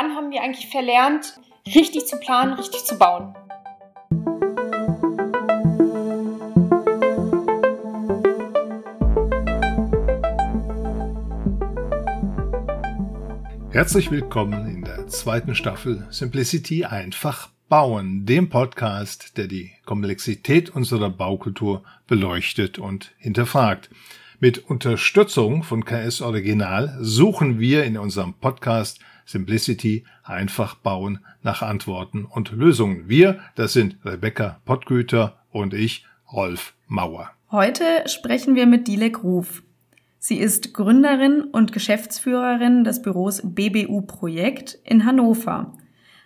Wann haben wir eigentlich verlernt, richtig zu planen, richtig zu bauen? Herzlich willkommen in der zweiten Staffel Simplicity einfach bauen, dem Podcast, der die Komplexität unserer Baukultur beleuchtet und hinterfragt. Mit Unterstützung von KS Original suchen wir in unserem Podcast Simplicity einfach bauen nach Antworten und Lösungen. Wir, das sind Rebecca Pottgüter und ich, Rolf Mauer. Heute sprechen wir mit Dilek Ruf. Sie ist Gründerin und Geschäftsführerin des Büros BBU Projekt in Hannover.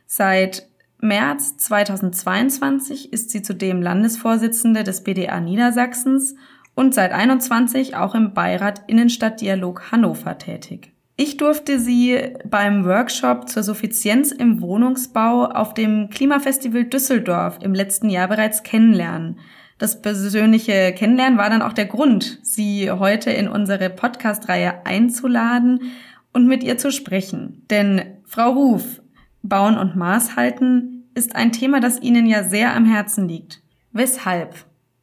Seit März 2022 ist sie zudem Landesvorsitzende des BDA Niedersachsens und seit 21 auch im Beirat Innenstadtdialog Hannover tätig. Ich durfte sie beim Workshop zur Suffizienz im Wohnungsbau auf dem Klimafestival Düsseldorf im letzten Jahr bereits kennenlernen. Das persönliche Kennenlernen war dann auch der Grund, sie heute in unsere Podcast-Reihe einzuladen und mit ihr zu sprechen. Denn Frau Ruf, Bauen und Maß halten ist ein Thema, das Ihnen ja sehr am Herzen liegt. Weshalb?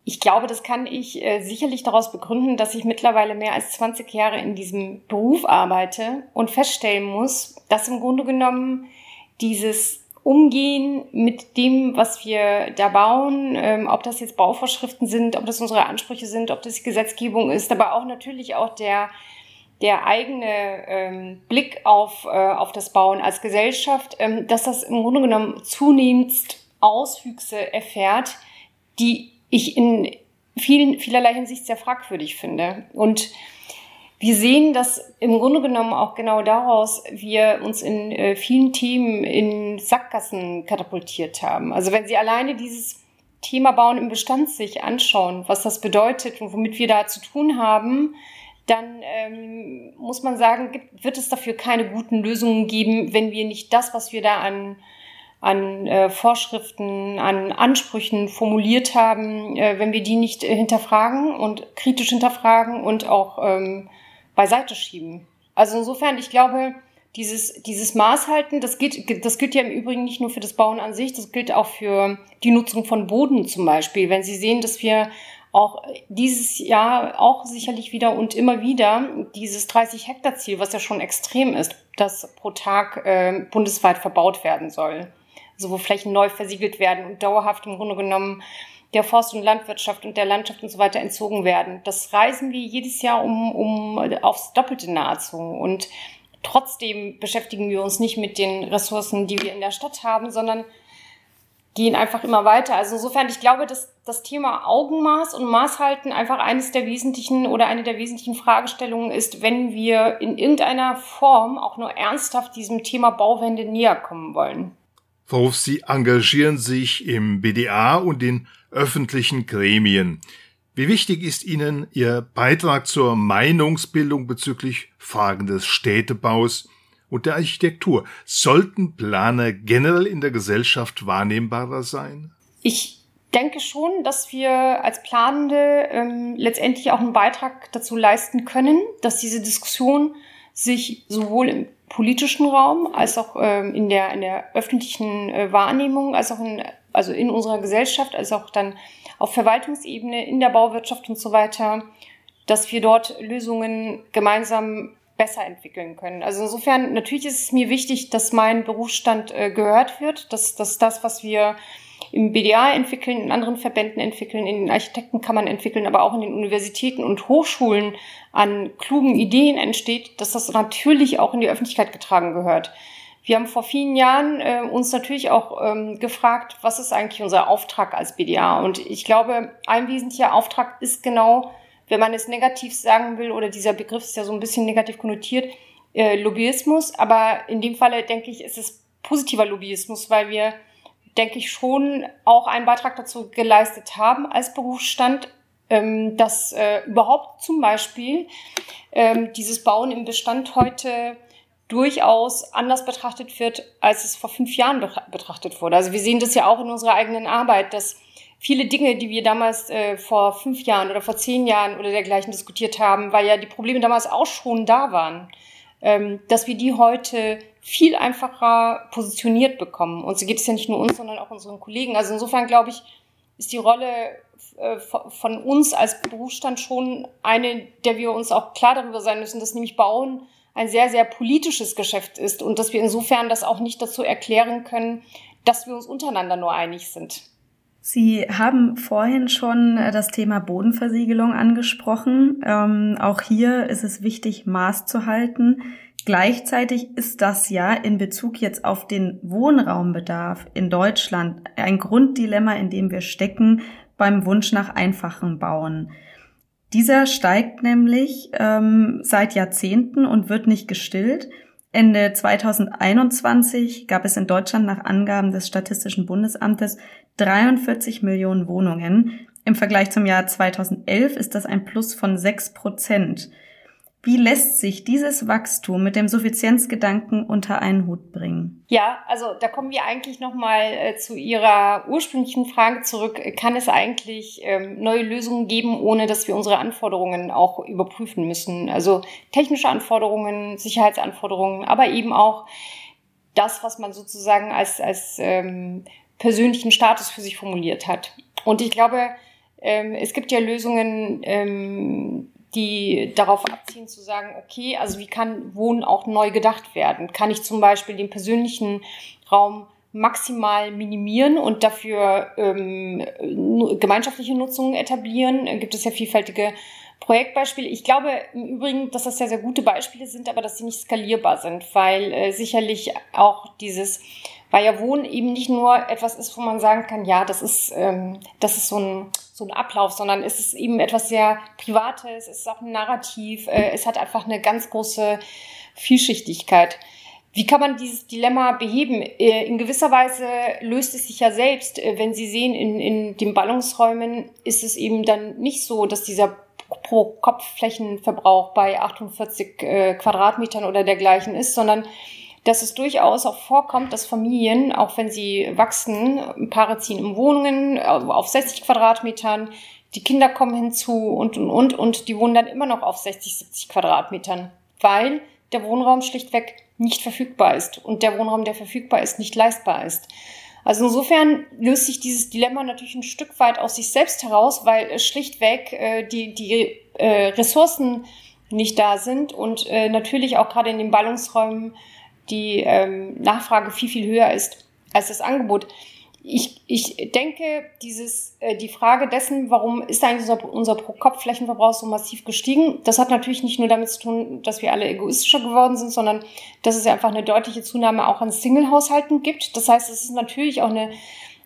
Ich glaube, das kann ich äh, sicherlich daraus begründen, dass ich mittlerweile mehr als 20 Jahre in diesem Beruf arbeite und feststellen muss, dass im Grunde genommen dieses Umgehen mit dem, was wir da bauen, ähm, ob das jetzt Bauvorschriften sind, ob das unsere Ansprüche sind, ob das Gesetzgebung ist, aber auch natürlich auch der, der eigene ähm, Blick auf, äh, auf das Bauen als Gesellschaft, ähm, dass das im Grunde genommen zunehmend Auswüchse erfährt, die ich in vielen, vielerlei Hinsicht sehr fragwürdig finde. Und wir sehen, dass im Grunde genommen auch genau daraus wir uns in äh, vielen Themen in Sackgassen katapultiert haben. Also wenn Sie alleine dieses Thema Bauen im Bestand sich anschauen, was das bedeutet und womit wir da zu tun haben, dann ähm, muss man sagen, gibt, wird es dafür keine guten Lösungen geben, wenn wir nicht das, was wir da an an äh, Vorschriften, an Ansprüchen formuliert haben, äh, wenn wir die nicht äh, hinterfragen und kritisch hinterfragen und auch ähm, beiseite schieben. Also insofern, ich glaube, dieses, dieses Maßhalten, das gilt, das gilt ja im Übrigen nicht nur für das Bauen an sich, das gilt auch für die Nutzung von Boden zum Beispiel. Wenn Sie sehen, dass wir auch dieses Jahr auch sicherlich wieder und immer wieder dieses 30 Hektar Ziel, was ja schon extrem ist, das pro Tag äh, bundesweit verbaut werden soll also wo Flächen neu versiegelt werden und dauerhaft im Grunde genommen der Forst- und Landwirtschaft und der Landschaft und so weiter entzogen werden. Das reisen wir jedes Jahr um, um aufs Doppelte nahezu. Und trotzdem beschäftigen wir uns nicht mit den Ressourcen, die wir in der Stadt haben, sondern gehen einfach immer weiter. Also insofern, ich glaube, dass das Thema Augenmaß und Maßhalten einfach eines der wesentlichen oder eine der wesentlichen Fragestellungen ist, wenn wir in irgendeiner Form auch nur ernsthaft diesem Thema Bauwende näher kommen wollen worauf Sie engagieren sich im BDA und in öffentlichen Gremien. Wie wichtig ist Ihnen Ihr Beitrag zur Meinungsbildung bezüglich Fragen des Städtebaus und der Architektur? Sollten Planer generell in der Gesellschaft wahrnehmbarer sein? Ich denke schon, dass wir als Planende ähm, letztendlich auch einen Beitrag dazu leisten können, dass diese Diskussion sich sowohl im politischen Raum als auch ähm, in, der, in der öffentlichen äh, Wahrnehmung, als auch in, also in unserer Gesellschaft, als auch dann auf Verwaltungsebene, in der Bauwirtschaft und so weiter, dass wir dort Lösungen gemeinsam besser entwickeln können. Also insofern, natürlich ist es mir wichtig, dass mein Berufsstand äh, gehört wird, dass, dass das, was wir im BDA entwickeln, in anderen Verbänden entwickeln, in den Architektenkammern entwickeln, aber auch in den Universitäten und Hochschulen an klugen Ideen entsteht, dass das natürlich auch in die Öffentlichkeit getragen gehört. Wir haben vor vielen Jahren äh, uns natürlich auch ähm, gefragt, was ist eigentlich unser Auftrag als BDA? Und ich glaube, ein wesentlicher Auftrag ist genau, wenn man es negativ sagen will, oder dieser Begriff ist ja so ein bisschen negativ konnotiert, äh, Lobbyismus. Aber in dem Falle, denke ich, ist es positiver Lobbyismus, weil wir denke ich, schon auch einen Beitrag dazu geleistet haben als Berufsstand, ähm, dass äh, überhaupt zum Beispiel ähm, dieses Bauen im Bestand heute durchaus anders betrachtet wird, als es vor fünf Jahren betrachtet wurde. Also wir sehen das ja auch in unserer eigenen Arbeit, dass viele Dinge, die wir damals äh, vor fünf Jahren oder vor zehn Jahren oder dergleichen diskutiert haben, weil ja die Probleme damals auch schon da waren, ähm, dass wir die heute viel einfacher positioniert bekommen. Und so geht es ja nicht nur uns, sondern auch unseren Kollegen. Also insofern glaube ich, ist die Rolle äh, von uns als Berufsstand schon eine, der wir uns auch klar darüber sein müssen, dass nämlich Bauen ein sehr, sehr politisches Geschäft ist und dass wir insofern das auch nicht dazu erklären können, dass wir uns untereinander nur einig sind. Sie haben vorhin schon äh, das Thema Bodenversiegelung angesprochen. Ähm, auch hier ist es wichtig, Maß zu halten. Gleichzeitig ist das ja in Bezug jetzt auf den Wohnraumbedarf in Deutschland ein Grunddilemma, in dem wir stecken beim Wunsch nach einfachen Bauen. Dieser steigt nämlich ähm, seit Jahrzehnten und wird nicht gestillt. Ende 2021 gab es in Deutschland nach Angaben des Statistischen Bundesamtes 43 Millionen Wohnungen. Im Vergleich zum Jahr 2011 ist das ein Plus von 6 Prozent. Wie lässt sich dieses Wachstum mit dem Suffizienzgedanken unter einen Hut bringen? Ja, also da kommen wir eigentlich nochmal äh, zu Ihrer ursprünglichen Frage zurück. Kann es eigentlich ähm, neue Lösungen geben, ohne dass wir unsere Anforderungen auch überprüfen müssen? Also technische Anforderungen, Sicherheitsanforderungen, aber eben auch das, was man sozusagen als, als ähm, persönlichen Status für sich formuliert hat. Und ich glaube, ähm, es gibt ja Lösungen, ähm, die darauf abziehen zu sagen, okay, also wie kann Wohnen auch neu gedacht werden? Kann ich zum Beispiel den persönlichen Raum maximal minimieren und dafür ähm, gemeinschaftliche Nutzungen etablieren? Gibt es ja vielfältige Projektbeispiele. Ich glaube im Übrigen, dass das sehr, sehr gute Beispiele sind, aber dass sie nicht skalierbar sind, weil äh, sicherlich auch dieses weil ja Wohnen eben nicht nur etwas ist, wo man sagen kann, ja, das ist, ähm, das ist so ein, so ein Ablauf, sondern es ist eben etwas sehr Privates, es ist auch ein Narrativ, äh, es hat einfach eine ganz große Vielschichtigkeit. Wie kann man dieses Dilemma beheben? Äh, in gewisser Weise löst es sich ja selbst. Äh, wenn Sie sehen, in, in den Ballungsräumen ist es eben dann nicht so, dass dieser Pro-Kopf-Flächenverbrauch bei 48 äh, Quadratmetern oder dergleichen ist, sondern dass es durchaus auch vorkommt, dass Familien, auch wenn sie wachsen, Paare ziehen in Wohnungen auf 60 Quadratmetern, die Kinder kommen hinzu und, und, und, und die wohnen dann immer noch auf 60, 70 Quadratmetern, weil der Wohnraum schlichtweg nicht verfügbar ist und der Wohnraum, der verfügbar ist, nicht leistbar ist. Also insofern löst sich dieses Dilemma natürlich ein Stück weit aus sich selbst heraus, weil schlichtweg äh, die, die äh, Ressourcen nicht da sind und äh, natürlich auch gerade in den Ballungsräumen die ähm, Nachfrage viel, viel höher ist als das Angebot. Ich, ich denke, dieses, äh, die Frage dessen, warum ist eigentlich unser, unser Pro-Kopf-Flächenverbrauch so massiv gestiegen, das hat natürlich nicht nur damit zu tun, dass wir alle egoistischer geworden sind, sondern dass es ja einfach eine deutliche Zunahme auch an Single-Haushalten gibt. Das heißt, es ist natürlich auch eine,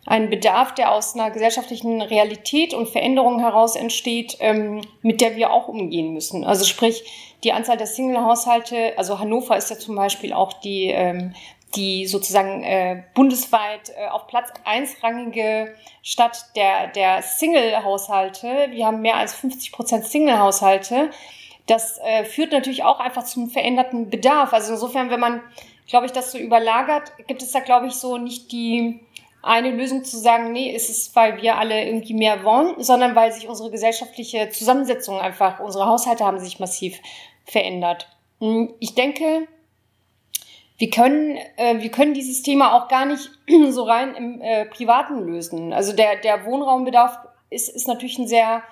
ein Bedarf, der aus einer gesellschaftlichen Realität und Veränderung heraus entsteht, ähm, mit der wir auch umgehen müssen. Also sprich, die Anzahl der Single-Haushalte, also Hannover ist ja zum Beispiel auch die, ähm, die sozusagen äh, bundesweit äh, auf Platz eins rangige Stadt der, der Single-Haushalte. Wir haben mehr als 50 Prozent Single-Haushalte. Das äh, führt natürlich auch einfach zum veränderten Bedarf. Also insofern, wenn man, glaube ich, das so überlagert, gibt es da, glaube ich, so nicht die eine Lösung zu sagen, nee, ist es, weil wir alle irgendwie mehr wollen, sondern weil sich unsere gesellschaftliche Zusammensetzung einfach, unsere Haushalte haben sich massiv verändert. Hm, ich denke, wir können, äh, wir können dieses Thema auch gar nicht so rein im äh, Privaten lösen. Also der, der Wohnraumbedarf ist, ist natürlich ein sehr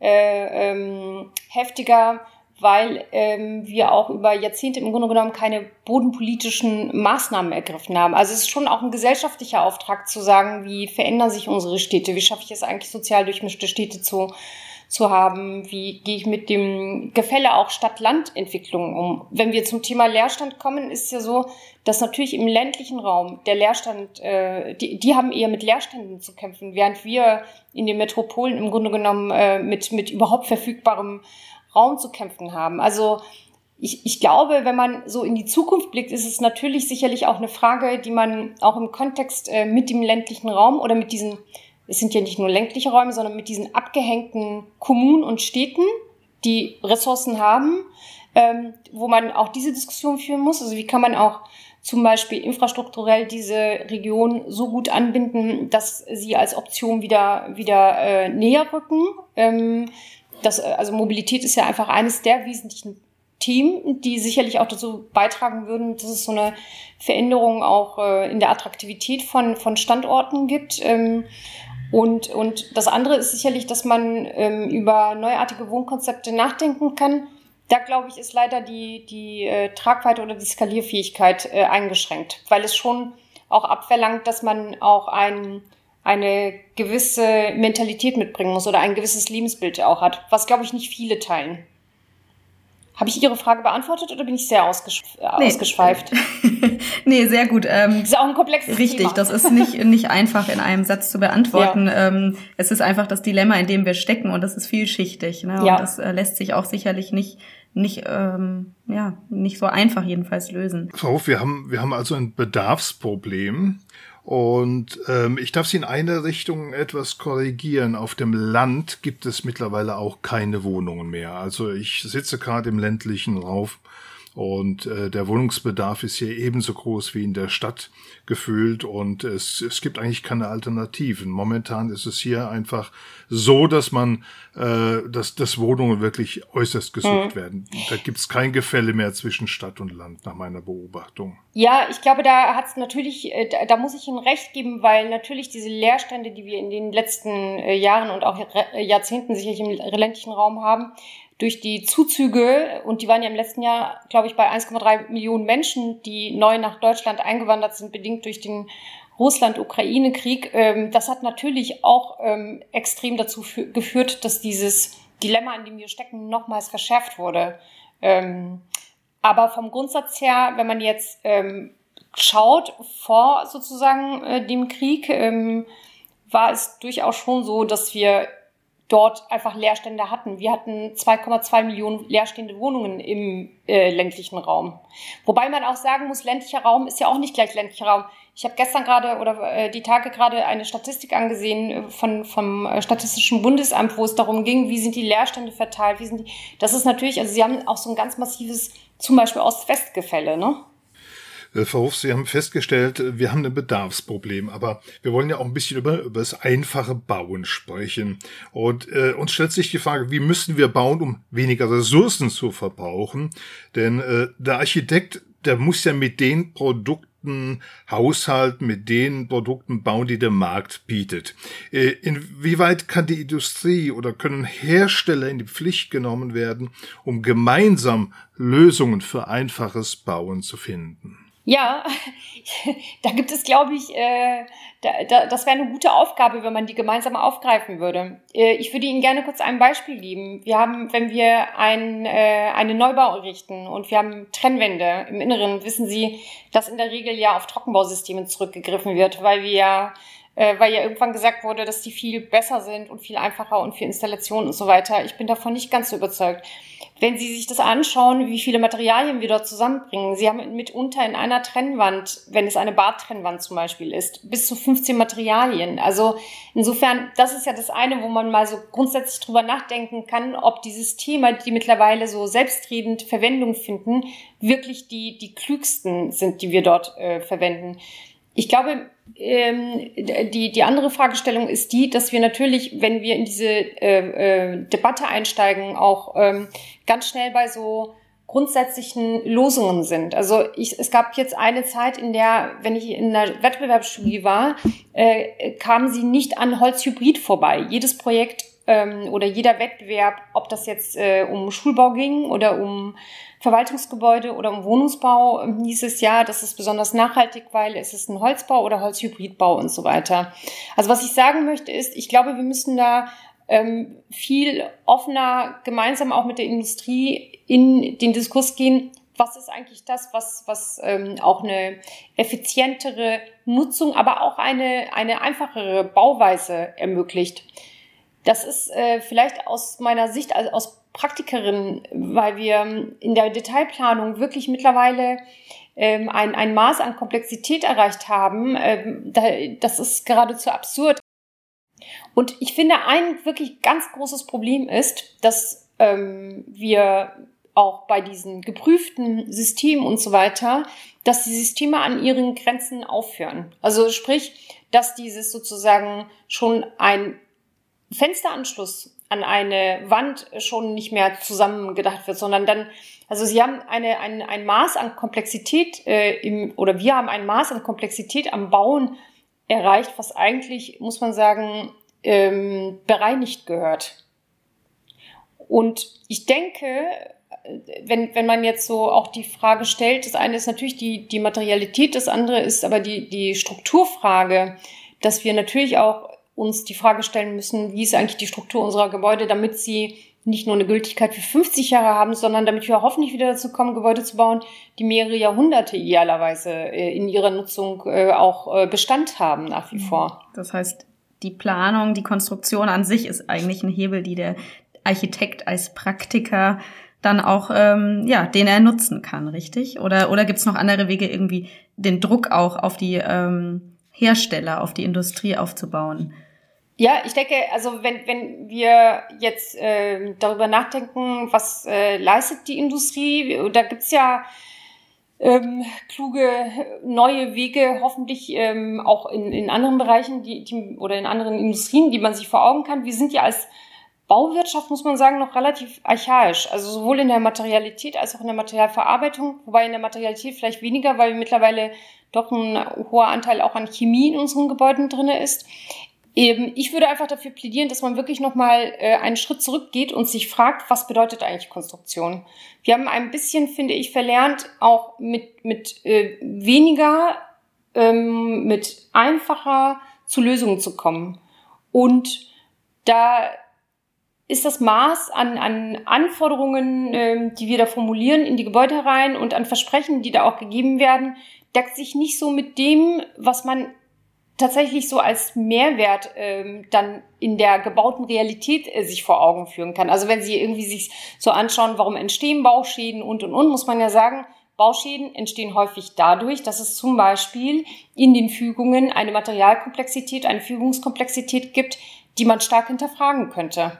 äh, ähm, heftiger, weil ähm, wir auch über Jahrzehnte im Grunde genommen keine bodenpolitischen Maßnahmen ergriffen haben. Also es ist schon auch ein gesellschaftlicher Auftrag zu sagen, wie verändern sich unsere Städte, wie schaffe ich es eigentlich sozial durchmischte Städte zu zu haben? Wie gehe ich mit dem Gefälle auch Stadt-Land-Entwicklung um? Wenn wir zum Thema Leerstand kommen, ist es ja so, dass natürlich im ländlichen Raum der Leerstand, äh, die, die haben eher mit Leerständen zu kämpfen, während wir in den Metropolen im Grunde genommen äh, mit, mit überhaupt verfügbarem Raum zu kämpfen haben. Also ich, ich glaube, wenn man so in die Zukunft blickt, ist es natürlich sicherlich auch eine Frage, die man auch im Kontext äh, mit dem ländlichen Raum oder mit diesen es sind ja nicht nur ländliche Räume, sondern mit diesen abgehängten Kommunen und Städten, die Ressourcen haben, ähm, wo man auch diese Diskussion führen muss. Also wie kann man auch zum Beispiel infrastrukturell diese Region so gut anbinden, dass sie als Option wieder, wieder äh, näher rücken. Ähm, das, also Mobilität ist ja einfach eines der wesentlichen Themen, die sicherlich auch dazu beitragen würden, dass es so eine Veränderung auch äh, in der Attraktivität von, von Standorten gibt. Ähm, und, und das andere ist sicherlich, dass man ähm, über neuartige Wohnkonzepte nachdenken kann. Da glaube ich, ist leider die, die äh, Tragweite oder die Skalierfähigkeit äh, eingeschränkt, weil es schon auch abverlangt, dass man auch ein, eine gewisse Mentalität mitbringen muss oder ein gewisses Lebensbild auch hat, was, glaube ich, nicht viele teilen. Habe ich Ihre Frage beantwortet oder bin ich sehr ausgesch äh, nee. ausgeschweift? nee, sehr gut. Ähm, das ist auch ein komplexes Richtig, Thema. das ist nicht, nicht einfach in einem Satz zu beantworten. Ja. Ähm, es ist einfach das Dilemma, in dem wir stecken und das ist vielschichtig. Ne? Ja. Und das äh, lässt sich auch sicherlich nicht nicht ähm, ja nicht so einfach jedenfalls lösen. Frau Hof, wir haben wir haben also ein Bedarfsproblem und ähm, ich darf Sie in eine Richtung etwas korrigieren. Auf dem Land gibt es mittlerweile auch keine Wohnungen mehr. Also ich sitze gerade im ländlichen Raum und äh, der Wohnungsbedarf ist hier ebenso groß wie in der Stadt gefühlt und es, es gibt eigentlich keine Alternativen. Momentan ist es hier einfach so, dass man, äh, dass, dass Wohnungen wirklich äußerst gesucht mhm. werden. Da gibt es kein Gefälle mehr zwischen Stadt und Land, nach meiner Beobachtung. Ja, ich glaube, da hat es natürlich, äh, da, da muss ich Ihnen recht geben, weil natürlich diese Leerstände, die wir in den letzten äh, Jahren und auch Jahrzehnten sicherlich im ländlichen Raum haben, durch die Zuzüge, und die waren ja im letzten Jahr, glaube ich, bei 1,3 Millionen Menschen, die neu nach Deutschland eingewandert sind, bedingt durch den Russland-Ukraine-Krieg, ähm, das hat natürlich auch ähm, extrem dazu geführt, dass dieses Dilemma, in dem wir stecken, nochmals verschärft wurde. Ähm, aber vom Grundsatz her, wenn man jetzt ähm, schaut, vor sozusagen äh, dem Krieg, ähm, war es durchaus schon so, dass wir dort einfach Leerstände hatten. Wir hatten 2,2 Millionen leerstehende Wohnungen im äh, ländlichen Raum. Wobei man auch sagen muss, ländlicher Raum ist ja auch nicht gleich ländlicher Raum. Ich habe gestern gerade oder äh, die Tage gerade eine Statistik angesehen äh, von vom äh, Statistischen Bundesamt, wo es darum ging, wie sind die Leerstände verteilt, wie sind die. Das ist natürlich, also sie haben auch so ein ganz massives, zum Beispiel Ost-West-Gefälle, ne? Äh, Frau Hof, Sie haben festgestellt, äh, wir haben ein Bedarfsproblem, aber wir wollen ja auch ein bisschen über, über das einfache Bauen sprechen. Und äh, uns stellt sich die Frage, wie müssen wir bauen, um weniger Ressourcen zu verbrauchen? Denn äh, der Architekt, der muss ja mit den Produkten haushalten, mit den Produkten bauen, die der Markt bietet. Äh, inwieweit kann die Industrie oder können Hersteller in die Pflicht genommen werden, um gemeinsam Lösungen für einfaches Bauen zu finden? Ja, da gibt es, glaube ich, äh, da, da, das wäre eine gute Aufgabe, wenn man die gemeinsam aufgreifen würde. Äh, ich würde Ihnen gerne kurz ein Beispiel geben. Wir haben, wenn wir ein, äh, einen Neubau errichten und wir haben Trennwände im Inneren, wissen Sie, dass in der Regel ja auf Trockenbausysteme zurückgegriffen wird, weil wir ja äh, weil ja irgendwann gesagt wurde, dass die viel besser sind und viel einfacher und für Installationen und so weiter. Ich bin davon nicht ganz so überzeugt. Wenn Sie sich das anschauen, wie viele Materialien wir dort zusammenbringen, Sie haben mitunter in einer Trennwand, wenn es eine Badtrennwand zum Beispiel ist, bis zu 15 Materialien. Also insofern, das ist ja das eine, wo man mal so grundsätzlich drüber nachdenken kann, ob dieses Thema, die mittlerweile so selbstredend Verwendung finden, wirklich die, die klügsten sind, die wir dort äh, verwenden. Ich glaube, ähm, die, die andere Fragestellung ist die, dass wir natürlich, wenn wir in diese äh, äh, Debatte einsteigen, auch ähm, ganz schnell bei so grundsätzlichen Losungen sind. Also ich, es gab jetzt eine Zeit, in der, wenn ich in der Wettbewerbsstudie war, äh, kamen sie nicht an Holzhybrid vorbei. Jedes Projekt ähm, oder jeder Wettbewerb, ob das jetzt äh, um Schulbau ging oder um Verwaltungsgebäude oder im Wohnungsbau ähm, hieß es ja, das ist besonders nachhaltig, weil es ist ein Holzbau oder Holzhybridbau und so weiter. Also was ich sagen möchte ist, ich glaube, wir müssen da ähm, viel offener gemeinsam auch mit der Industrie in den Diskurs gehen. Was ist eigentlich das, was, was ähm, auch eine effizientere Nutzung, aber auch eine, eine einfachere Bauweise ermöglicht? Das ist äh, vielleicht aus meiner Sicht, also aus Praktikerin, weil wir in der Detailplanung wirklich mittlerweile ähm, ein, ein Maß an Komplexität erreicht haben. Ähm, da, das ist geradezu absurd. Und ich finde, ein wirklich ganz großes Problem ist, dass ähm, wir auch bei diesen geprüften Systemen und so weiter, dass die Systeme an ihren Grenzen aufhören. Also sprich, dass dieses sozusagen schon ein Fensteranschluss an eine Wand schon nicht mehr zusammengedacht wird, sondern dann, also sie haben eine, ein, ein Maß an Komplexität äh, im, oder wir haben ein Maß an Komplexität am Bauen erreicht, was eigentlich, muss man sagen, ähm, bereinigt gehört. Und ich denke, wenn, wenn man jetzt so auch die Frage stellt, das eine ist natürlich die, die Materialität, das andere ist aber die, die Strukturfrage, dass wir natürlich auch uns die Frage stellen müssen, wie ist eigentlich die Struktur unserer Gebäude, damit sie nicht nur eine Gültigkeit für 50 Jahre haben, sondern damit wir hoffentlich wieder dazu kommen, Gebäude zu bauen, die mehrere Jahrhunderte idealerweise äh, in ihrer Nutzung äh, auch äh, Bestand haben nach wie vor. Das heißt, die Planung, die Konstruktion an sich ist eigentlich ein Hebel, die der Architekt als Praktiker dann auch, ähm, ja, den er nutzen kann, richtig? Oder, oder gibt's noch andere Wege, irgendwie den Druck auch auf die ähm, Hersteller, auf die Industrie aufzubauen? Ja, ich denke, also wenn, wenn wir jetzt äh, darüber nachdenken, was äh, leistet die Industrie, da gibt's ja ähm, kluge neue Wege, hoffentlich ähm, auch in, in anderen Bereichen die, die, oder in anderen Industrien, die man sich vor Augen kann. Wir sind ja als Bauwirtschaft, muss man sagen, noch relativ archaisch. Also sowohl in der Materialität als auch in der Materialverarbeitung, wobei in der Materialität vielleicht weniger, weil mittlerweile doch ein hoher Anteil auch an Chemie in unseren Gebäuden drinne ist. Eben, ich würde einfach dafür plädieren, dass man wirklich nochmal äh, einen Schritt zurückgeht und sich fragt, was bedeutet eigentlich Konstruktion? Wir haben ein bisschen, finde ich, verlernt, auch mit, mit äh, weniger, ähm, mit einfacher zu Lösungen zu kommen. Und da ist das Maß an, an Anforderungen, ähm, die wir da formulieren, in die Gebäude herein und an Versprechen, die da auch gegeben werden, deckt sich nicht so mit dem, was man tatsächlich so als Mehrwert ähm, dann in der gebauten Realität äh, sich vor Augen führen kann. Also wenn Sie irgendwie sich so anschauen, warum entstehen Bauschäden und und und, muss man ja sagen, Bauschäden entstehen häufig dadurch, dass es zum Beispiel in den Fügungen eine Materialkomplexität, eine Fügungskomplexität gibt, die man stark hinterfragen könnte.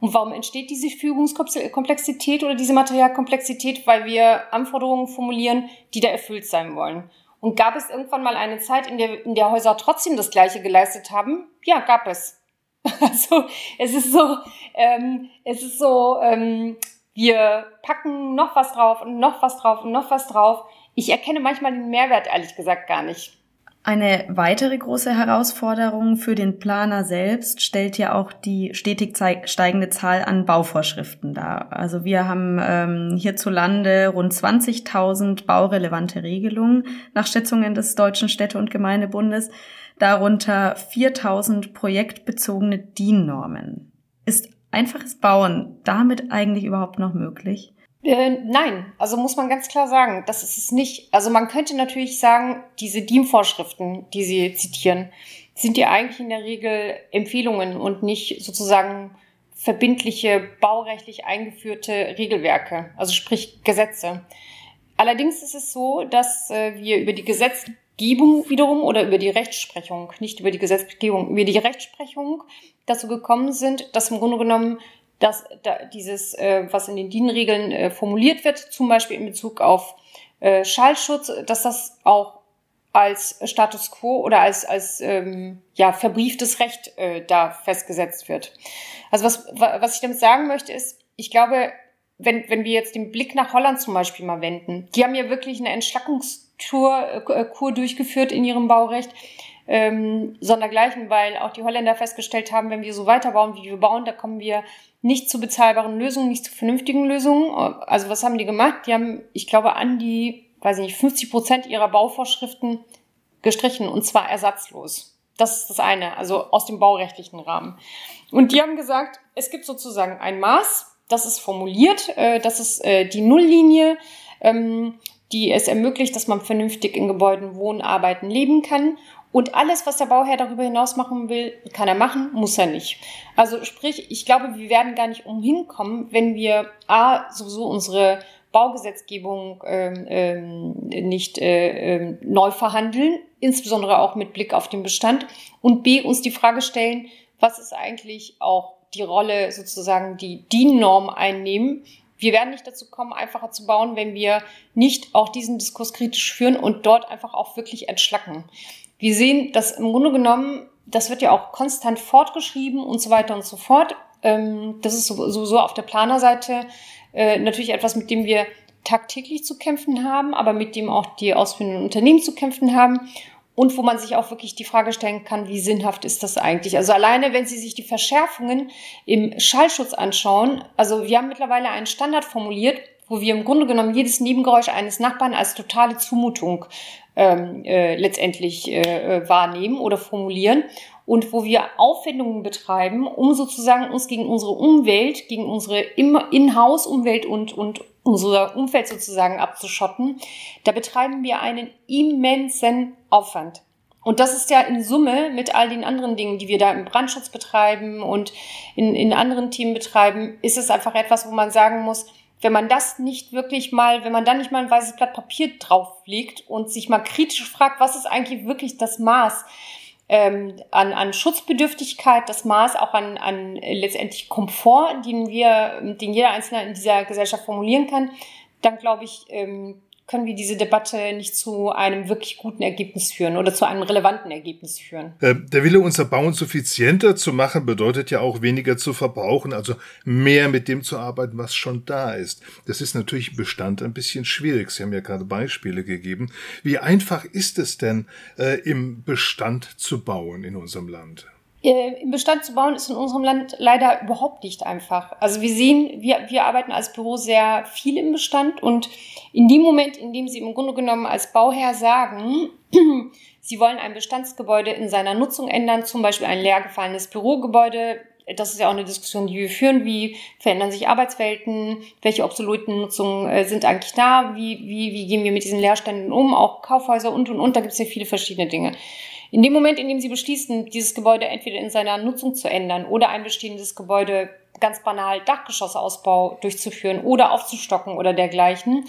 Und warum entsteht diese Fügungskomplexität oder diese Materialkomplexität? Weil wir Anforderungen formulieren, die da erfüllt sein wollen. Und gab es irgendwann mal eine Zeit, in der, in der Häuser trotzdem das Gleiche geleistet haben? Ja, gab es. Also es ist so, ähm, es ist so, ähm, wir packen noch was drauf und noch was drauf und noch was drauf. Ich erkenne manchmal den Mehrwert ehrlich gesagt gar nicht. Eine weitere große Herausforderung für den Planer selbst stellt ja auch die stetig steigende Zahl an Bauvorschriften dar. Also wir haben ähm, hierzulande rund 20.000 baurelevante Regelungen nach Schätzungen des Deutschen Städte- und Gemeindebundes, darunter 4.000 projektbezogene DIN-Normen. Ist einfaches Bauen damit eigentlich überhaupt noch möglich? Äh, nein, also muss man ganz klar sagen, das ist es nicht. Also man könnte natürlich sagen, diese DIEM-Vorschriften, die Sie zitieren, sind ja eigentlich in der Regel Empfehlungen und nicht sozusagen verbindliche, baurechtlich eingeführte Regelwerke, also sprich Gesetze. Allerdings ist es so, dass äh, wir über die Gesetzgebung wiederum oder über die Rechtsprechung, nicht über die Gesetzgebung, über die Rechtsprechung dazu gekommen sind, dass im Grunde genommen dass da dieses, äh, was in den DIN-Regeln äh, formuliert wird, zum Beispiel in Bezug auf äh, Schallschutz, dass das auch als Status quo oder als, als ähm, ja, verbrieftes Recht äh, da festgesetzt wird. Also was, was ich damit sagen möchte ist, ich glaube, wenn, wenn wir jetzt den Blick nach Holland zum Beispiel mal wenden, die haben ja wirklich eine Entschlackungskur äh, durchgeführt in ihrem Baurecht ähm, sondergleichen, weil auch die Holländer festgestellt haben, wenn wir so weiterbauen, wie wir bauen, da kommen wir nicht zu bezahlbaren Lösungen, nicht zu vernünftigen Lösungen. Also was haben die gemacht? Die haben, ich glaube, an die, weiß ich nicht, 50 Prozent ihrer Bauvorschriften gestrichen und zwar ersatzlos. Das ist das eine, also aus dem baurechtlichen Rahmen. Und die haben gesagt, es gibt sozusagen ein Maß, das ist formuliert, äh, das ist äh, die Nulllinie, ähm, die es ermöglicht, dass man vernünftig in Gebäuden wohnen, arbeiten, leben kann. Und alles, was der Bauherr darüber hinaus machen will, kann er machen, muss er nicht. Also sprich, ich glaube, wir werden gar nicht umhin kommen, wenn wir A, sowieso unsere Baugesetzgebung ähm, ähm, nicht äh, ähm, neu verhandeln, insbesondere auch mit Blick auf den Bestand, und B, uns die Frage stellen, was ist eigentlich auch die Rolle sozusagen, die DIN-Norm einnehmen. Wir werden nicht dazu kommen, einfacher zu bauen, wenn wir nicht auch diesen Diskurs kritisch führen und dort einfach auch wirklich entschlacken wir sehen, dass im Grunde genommen, das wird ja auch konstant fortgeschrieben und so weiter und so fort. Ähm, das ist sowieso auf der Planerseite äh, natürlich etwas, mit dem wir tagtäglich zu kämpfen haben, aber mit dem auch die ausführenden Unternehmen zu kämpfen haben und wo man sich auch wirklich die Frage stellen kann, wie sinnhaft ist das eigentlich? Also alleine, wenn Sie sich die Verschärfungen im Schallschutz anschauen, also wir haben mittlerweile einen Standard formuliert, wo wir im Grunde genommen jedes Nebengeräusch eines Nachbarn als totale Zumutung ähm, äh, letztendlich äh, äh wahrnehmen oder formulieren und wo wir Aufwendungen betreiben, um sozusagen uns gegen unsere Umwelt, gegen unsere In-Haus-Umwelt und, und unser Umfeld sozusagen abzuschotten, da betreiben wir einen immensen Aufwand. Und das ist ja in Summe mit all den anderen Dingen, die wir da im Brandschutz betreiben und in, in anderen Themen betreiben, ist es einfach etwas, wo man sagen muss, wenn man das nicht wirklich mal, wenn man da nicht mal ein weißes Blatt Papier drauflegt und sich mal kritisch fragt, was ist eigentlich wirklich das Maß ähm, an, an Schutzbedürftigkeit, das Maß auch an, an letztendlich Komfort, den wir, den jeder Einzelne in dieser Gesellschaft formulieren kann, dann glaube ich, ähm, können wir diese Debatte nicht zu einem wirklich guten Ergebnis führen oder zu einem relevanten Ergebnis führen. Äh, der Wille, unser Bauen suffizienter zu machen, bedeutet ja auch weniger zu verbrauchen, also mehr mit dem zu arbeiten, was schon da ist. Das ist natürlich Bestand ein bisschen schwierig. Sie haben ja gerade Beispiele gegeben. Wie einfach ist es denn, äh, im Bestand zu bauen in unserem Land? Äh, im Bestand zu bauen ist in unserem Land leider überhaupt nicht einfach. Also wir sehen, wir, wir arbeiten als Büro sehr viel im Bestand und in dem Moment, in dem Sie im Grunde genommen als Bauherr sagen, Sie wollen ein Bestandsgebäude in seiner Nutzung ändern, zum Beispiel ein leergefallenes Bürogebäude, das ist ja auch eine Diskussion, die wir führen. Wie verändern sich Arbeitswelten? Welche obsoleten Nutzungen äh, sind eigentlich da? Wie, wie, wie gehen wir mit diesen Leerständen um? Auch Kaufhäuser und, und, und. Da gibt es ja viele verschiedene Dinge. In dem Moment, in dem Sie beschließen, dieses Gebäude entweder in seiner Nutzung zu ändern oder ein bestehendes Gebäude ganz banal Dachgeschossausbau durchzuführen oder aufzustocken oder dergleichen,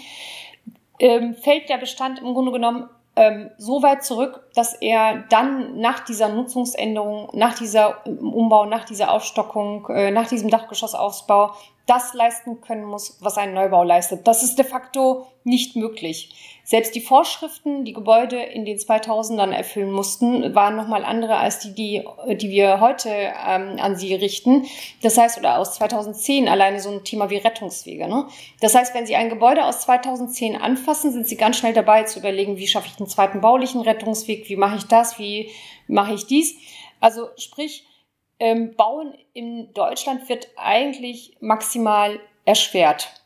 ähm, fällt der Bestand im Grunde genommen ähm, so weit zurück, dass er dann nach dieser Nutzungsänderung, nach dieser Umbau, nach dieser Aufstockung, äh, nach diesem Dachgeschossausbau das leisten können muss, was ein Neubau leistet. Das ist de facto nicht möglich. Selbst die Vorschriften, die Gebäude in den 2000ern erfüllen mussten, waren nochmal andere als die, die, die wir heute ähm, an sie richten. Das heißt, oder aus 2010 alleine so ein Thema wie Rettungswege. Ne? Das heißt, wenn Sie ein Gebäude aus 2010 anfassen, sind Sie ganz schnell dabei zu überlegen, wie schaffe ich den zweiten baulichen Rettungsweg, wie mache ich das, wie mache ich dies. Also sprich, ähm, Bauen in Deutschland wird eigentlich maximal erschwert.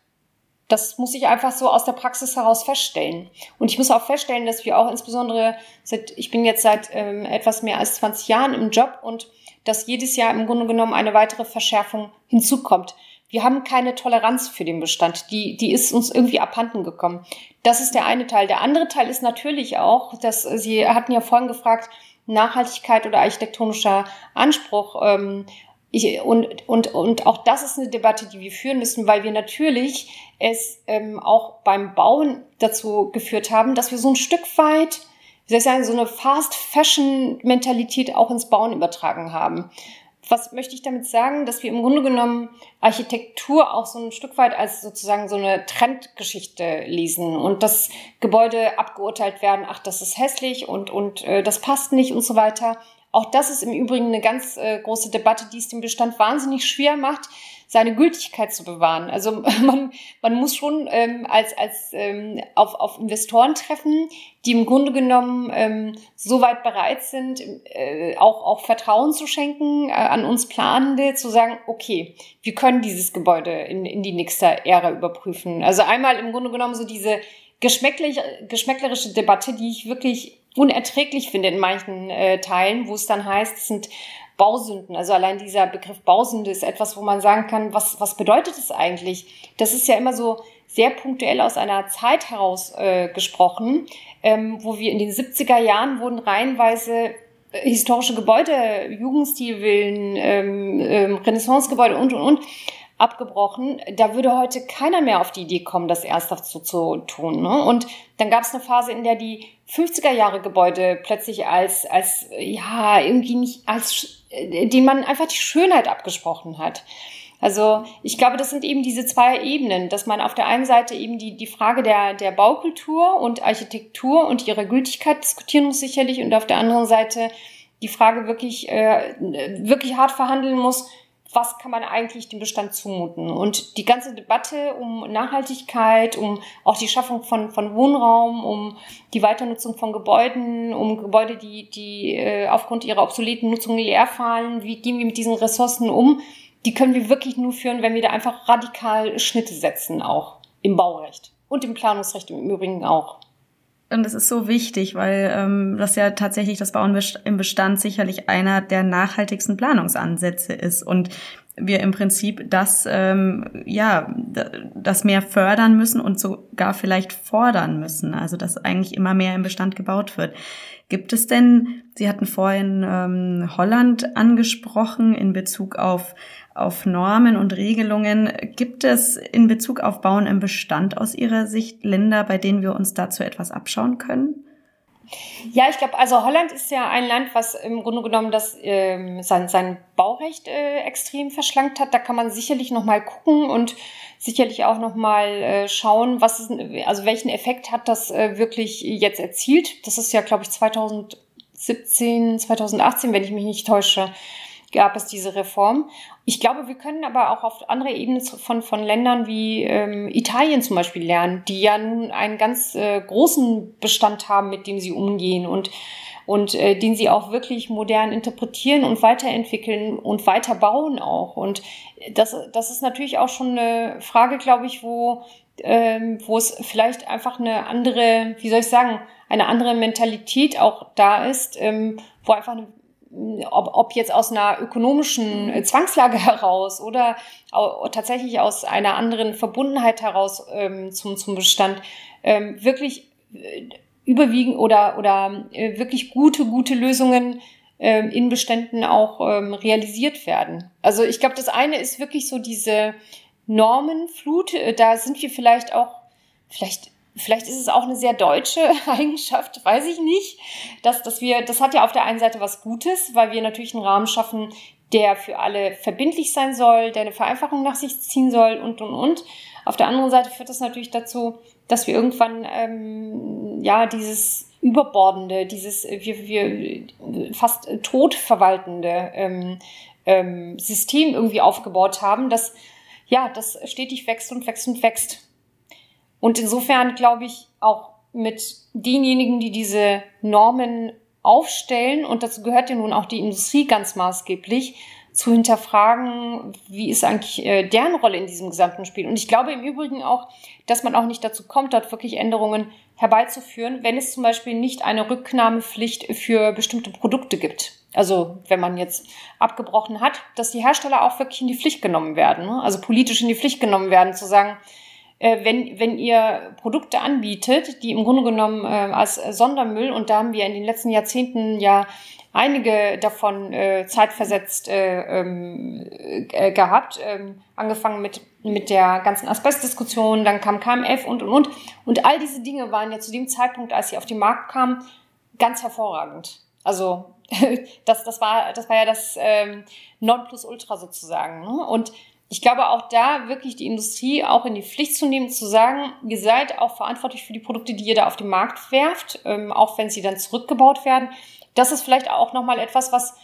Das muss ich einfach so aus der Praxis heraus feststellen. Und ich muss auch feststellen, dass wir auch insbesondere seit, ich bin jetzt seit ähm, etwas mehr als 20 Jahren im Job und dass jedes Jahr im Grunde genommen eine weitere Verschärfung hinzukommt. Wir haben keine Toleranz für den Bestand. Die, die ist uns irgendwie abhanden gekommen. Das ist der eine Teil. Der andere Teil ist natürlich auch, dass Sie hatten ja vorhin gefragt, Nachhaltigkeit oder architektonischer Anspruch. Ähm, ich, und, und, und auch das ist eine Debatte, die wir führen müssen, weil wir natürlich es ähm, auch beim Bauen dazu geführt haben, dass wir so ein Stück weit, wie soll ich sagen, so eine Fast-Fashion-Mentalität auch ins Bauen übertragen haben. Was möchte ich damit sagen? Dass wir im Grunde genommen Architektur auch so ein Stück weit als sozusagen so eine Trendgeschichte lesen und das Gebäude abgeurteilt werden, ach, das ist hässlich und, und äh, das passt nicht und so weiter. Auch das ist im Übrigen eine ganz äh, große Debatte, die es dem Bestand wahnsinnig schwer macht, seine Gültigkeit zu bewahren. Also man, man muss schon ähm, als, als ähm, auf, auf Investoren treffen, die im Grunde genommen ähm, so weit bereit sind, äh, auch, auch Vertrauen zu schenken äh, an uns Planende, zu sagen, okay, wir können dieses Gebäude in, in die nächste Ära überprüfen. Also einmal im Grunde genommen so diese geschmäcklerische Debatte, die ich wirklich unerträglich finde in manchen äh, Teilen, wo es dann heißt, es sind Bausünden. Also allein dieser Begriff Bausünde ist etwas, wo man sagen kann, was, was bedeutet es eigentlich? Das ist ja immer so sehr punktuell aus einer Zeit heraus äh, gesprochen, ähm, wo wir in den 70er Jahren wurden reihenweise äh, historische Gebäude, Jugendstilvillen, ähm, ähm, Renaissancegebäude und, und, und abgebrochen. Da würde heute keiner mehr auf die Idee kommen, das ernsthaft so zu tun. Ne? Und dann gab es eine Phase, in der die 50er Jahre Gebäude plötzlich als, als, ja, irgendwie nicht, als, äh, den man einfach die Schönheit abgesprochen hat. Also ich glaube, das sind eben diese zwei Ebenen, dass man auf der einen Seite eben die, die Frage der, der Baukultur und Architektur und ihrer Gültigkeit diskutieren muss sicherlich und auf der anderen Seite die Frage wirklich, äh, wirklich hart verhandeln muss, was kann man eigentlich dem Bestand zumuten. Und die ganze Debatte um Nachhaltigkeit, um auch die Schaffung von, von Wohnraum, um die Weiternutzung von Gebäuden, um Gebäude, die, die äh, aufgrund ihrer obsoleten Nutzung leer fallen, wie gehen wir mit diesen Ressourcen um, die können wir wirklich nur führen, wenn wir da einfach radikal Schnitte setzen, auch im Baurecht und im Planungsrecht im Übrigen auch. Und das ist so wichtig, weil ähm, das ja tatsächlich das Bauen im Bestand sicherlich einer der nachhaltigsten Planungsansätze ist. Und wir im Prinzip das ähm, ja das mehr fördern müssen und sogar vielleicht fordern müssen, also dass eigentlich immer mehr im Bestand gebaut wird. Gibt es denn, Sie hatten vorhin ähm, Holland angesprochen in Bezug auf auf Normen und Regelungen. Gibt es in Bezug auf Bauen im Bestand aus Ihrer Sicht Länder, bei denen wir uns dazu etwas abschauen können? Ja, ich glaube, also Holland ist ja ein Land, was im Grunde genommen das ähm, sein, sein Baurecht äh, extrem verschlankt hat. Da kann man sicherlich noch mal gucken und sicherlich auch noch mal äh, schauen, was ist, also welchen Effekt hat das äh, wirklich jetzt erzielt. Das ist ja, glaube ich, 2017, 2018, wenn ich mich nicht täusche, gab es diese Reform. Ich glaube, wir können aber auch auf andere Ebenen von, von Ländern wie ähm, Italien zum Beispiel lernen, die ja nun einen ganz äh, großen Bestand haben, mit dem sie umgehen und, und äh, den sie auch wirklich modern interpretieren und weiterentwickeln und weiterbauen auch. Und das, das ist natürlich auch schon eine Frage, glaube ich, wo, ähm, wo es vielleicht einfach eine andere, wie soll ich sagen, eine andere Mentalität auch da ist, ähm, wo einfach eine ob, ob jetzt aus einer ökonomischen äh, Zwangslage heraus oder tatsächlich aus einer anderen Verbundenheit heraus ähm, zum, zum Bestand, ähm, wirklich äh, überwiegen oder, oder äh, wirklich gute, gute Lösungen ähm, in Beständen auch ähm, realisiert werden. Also ich glaube, das eine ist wirklich so diese Normenflut. Äh, da sind wir vielleicht auch, vielleicht Vielleicht ist es auch eine sehr deutsche Eigenschaft, weiß ich nicht. Dass, dass wir, das hat ja auf der einen Seite was Gutes, weil wir natürlich einen Rahmen schaffen, der für alle verbindlich sein soll, der eine Vereinfachung nach sich ziehen soll und und und. Auf der anderen Seite führt das natürlich dazu, dass wir irgendwann ähm, ja dieses überbordende, dieses wir, wir fast tot verwaltende ähm, ähm, System irgendwie aufgebaut haben, das ja das stetig wächst und wächst und wächst. Und insofern glaube ich auch mit denjenigen, die diese Normen aufstellen, und dazu gehört ja nun auch die Industrie ganz maßgeblich, zu hinterfragen, wie ist eigentlich äh, deren Rolle in diesem gesamten Spiel. Und ich glaube im Übrigen auch, dass man auch nicht dazu kommt, dort wirklich Änderungen herbeizuführen, wenn es zum Beispiel nicht eine Rücknahmepflicht für bestimmte Produkte gibt. Also wenn man jetzt abgebrochen hat, dass die Hersteller auch wirklich in die Pflicht genommen werden, ne? also politisch in die Pflicht genommen werden, zu sagen, wenn, wenn ihr Produkte anbietet, die im Grunde genommen äh, als Sondermüll, und da haben wir in den letzten Jahrzehnten ja einige davon äh, zeitversetzt äh, ähm, äh, gehabt, ähm, angefangen mit, mit der ganzen Asbestdiskussion, dann kam KMF und, und, und. Und all diese Dinge waren ja zu dem Zeitpunkt, als sie auf den Markt kamen, ganz hervorragend. Also das, das, war, das war ja das ähm, Nonplusultra sozusagen. Ne? Und ich glaube auch da wirklich die Industrie auch in die Pflicht zu nehmen, zu sagen, ihr seid auch verantwortlich für die Produkte, die ihr da auf den Markt werft, ähm, auch wenn sie dann zurückgebaut werden. Das ist vielleicht auch nochmal etwas, was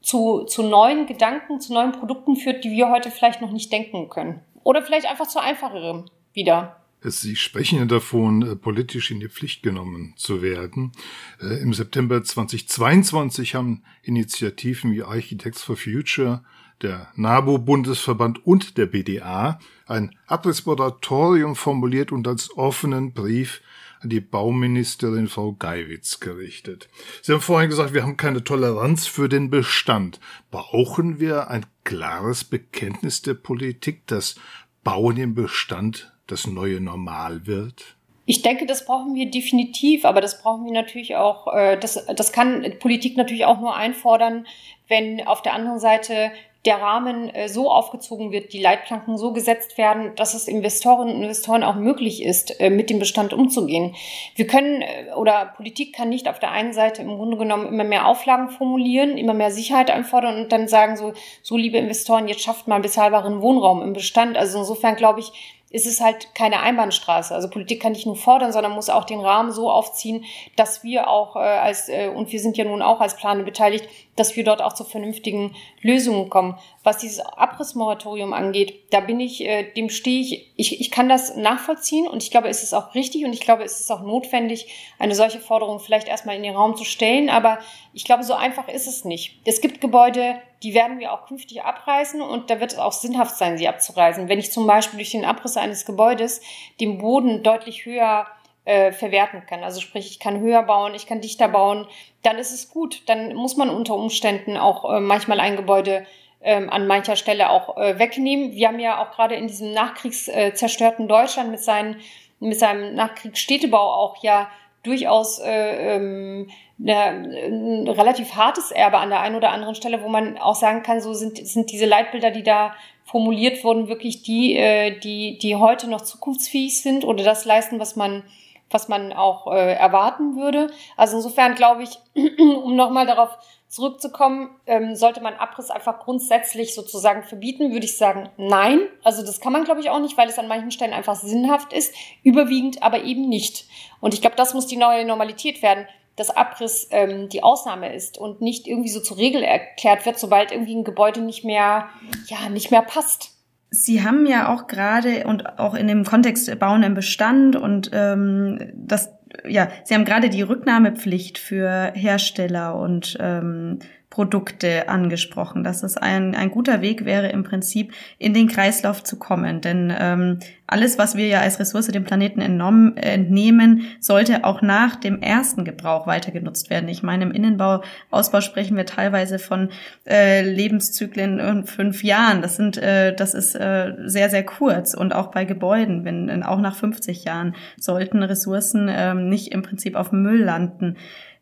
zu, zu neuen Gedanken, zu neuen Produkten führt, die wir heute vielleicht noch nicht denken können. Oder vielleicht einfach zu einfacherem wieder. Sie sprechen ja davon, äh, politisch in die Pflicht genommen zu werden. Äh, Im September 2022 haben Initiativen wie Architects for Future der NABU-Bundesverband und der BDA ein Abrissmoratorium formuliert und als offenen Brief an die Bauministerin Frau Geiwitz gerichtet. Sie haben vorhin gesagt, wir haben keine Toleranz für den Bestand. Brauchen wir ein klares Bekenntnis der Politik, dass Bauen im Bestand das neue Normal wird? Ich denke, das brauchen wir definitiv, aber das brauchen wir natürlich auch, äh, das, das kann Politik natürlich auch nur einfordern, wenn auf der anderen Seite der Rahmen äh, so aufgezogen wird, die Leitplanken so gesetzt werden, dass es Investorinnen und Investoren auch möglich ist, äh, mit dem Bestand umzugehen. Wir können äh, oder Politik kann nicht auf der einen Seite im Grunde genommen immer mehr Auflagen formulieren, immer mehr Sicherheit einfordern und dann sagen so, so liebe Investoren, jetzt schafft mal bezahlbaren Wohnraum im Bestand. Also insofern glaube ich, ist es halt keine Einbahnstraße. Also Politik kann nicht nur fordern, sondern muss auch den Rahmen so aufziehen, dass wir auch äh, als, äh, und wir sind ja nun auch als Planer beteiligt, dass wir dort auch zu vernünftigen Lösungen kommen. Was dieses Abrissmoratorium angeht, da bin ich, äh, dem stehe ich, ich, ich kann das nachvollziehen und ich glaube, es ist auch richtig und ich glaube, es ist auch notwendig, eine solche Forderung vielleicht erstmal in den Raum zu stellen, aber ich glaube, so einfach ist es nicht. Es gibt Gebäude, die werden wir auch künftig abreißen und da wird es auch sinnhaft sein, sie abzureißen. Wenn ich zum Beispiel durch den Abriss eines Gebäudes den Boden deutlich höher äh, verwerten kann. Also sprich, ich kann höher bauen, ich kann dichter bauen, dann ist es gut. Dann muss man unter Umständen auch äh, manchmal ein Gebäude ähm, an mancher Stelle auch äh, wegnehmen. Wir haben ja auch gerade in diesem nachkriegszerstörten äh, Deutschland mit, seinen, mit seinem Nachkriegsstädtebau auch ja durchaus äh, ähm, ein relativ hartes Erbe an der einen oder anderen Stelle, wo man auch sagen kann, so sind, sind diese Leitbilder, die da formuliert wurden, wirklich die, äh, die, die heute noch zukunftsfähig sind oder das leisten, was man, was man auch äh, erwarten würde. Also insofern glaube ich, um nochmal darauf zurückzukommen, ähm, sollte man Abriss einfach grundsätzlich sozusagen verbieten, würde ich sagen, nein. Also das kann man, glaube ich, auch nicht, weil es an manchen Stellen einfach sinnhaft ist, überwiegend aber eben nicht. Und ich glaube, das muss die neue Normalität werden dass Abriss ähm, die Ausnahme ist und nicht irgendwie so zur Regel erklärt wird, sobald irgendwie ein Gebäude nicht mehr, ja, nicht mehr passt. Sie haben ja auch gerade und auch in dem Kontext Bauen im Bestand und ähm, das, ja, Sie haben gerade die Rücknahmepflicht für Hersteller und ähm, Produkte angesprochen, dass es ein, ein guter Weg wäre, im Prinzip in den Kreislauf zu kommen. Denn ähm, alles, was wir ja als Ressource dem Planeten entnommen, entnehmen, sollte auch nach dem ersten Gebrauch weiter genutzt werden. Ich meine, im Innenbau, Ausbau sprechen wir teilweise von äh, Lebenszyklen in fünf Jahren. Das sind, äh, das ist äh, sehr, sehr kurz. Und auch bei Gebäuden, wenn auch nach 50 Jahren sollten Ressourcen äh, nicht im Prinzip auf Müll landen.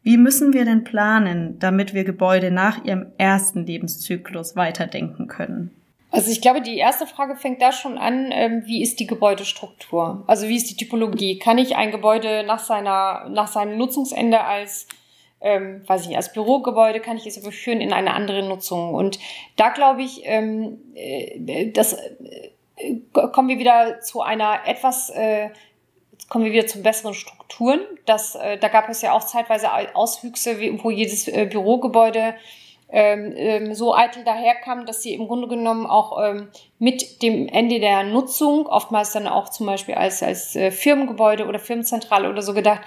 Wie müssen wir denn planen, damit wir Gebäude nach ihrem ersten Lebenszyklus weiterdenken können? Also ich glaube, die erste Frage fängt da schon an, ähm, wie ist die Gebäudestruktur? Also wie ist die Typologie? Kann ich ein Gebäude nach seiner, nach seinem Nutzungsende als ähm, weiß ich nicht, als Bürogebäude kann ich es überführen in eine andere Nutzung. Und da glaube ich, ähm, äh, das äh, kommen wir wieder zu einer etwas äh, kommen wir wieder zu besseren Strukturen. Das, äh, da gab es ja auch zeitweise Auswüchse, wo jedes äh, Bürogebäude ähm, ähm, so eitel daherkam, dass sie im Grunde genommen auch ähm, mit dem Ende der Nutzung, oftmals dann auch zum Beispiel als, als äh, Firmengebäude oder Firmenzentrale oder so gedacht,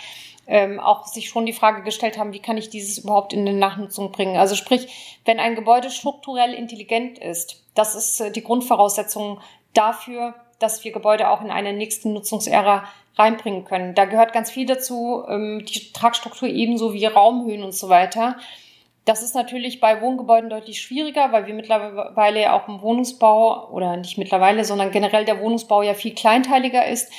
ähm, auch sich schon die Frage gestellt haben, wie kann ich dieses überhaupt in eine Nachnutzung bringen. Also sprich, wenn ein Gebäude strukturell intelligent ist, das ist äh, die Grundvoraussetzung dafür, dass wir Gebäude auch in eine nächste Nutzungsära reinbringen können. Da gehört ganz viel dazu, ähm, die Tragstruktur ebenso wie Raumhöhen und so weiter. Das ist natürlich bei Wohngebäuden deutlich schwieriger, weil wir mittlerweile ja auch im Wohnungsbau oder nicht mittlerweile, sondern generell der Wohnungsbau ja viel kleinteiliger ist.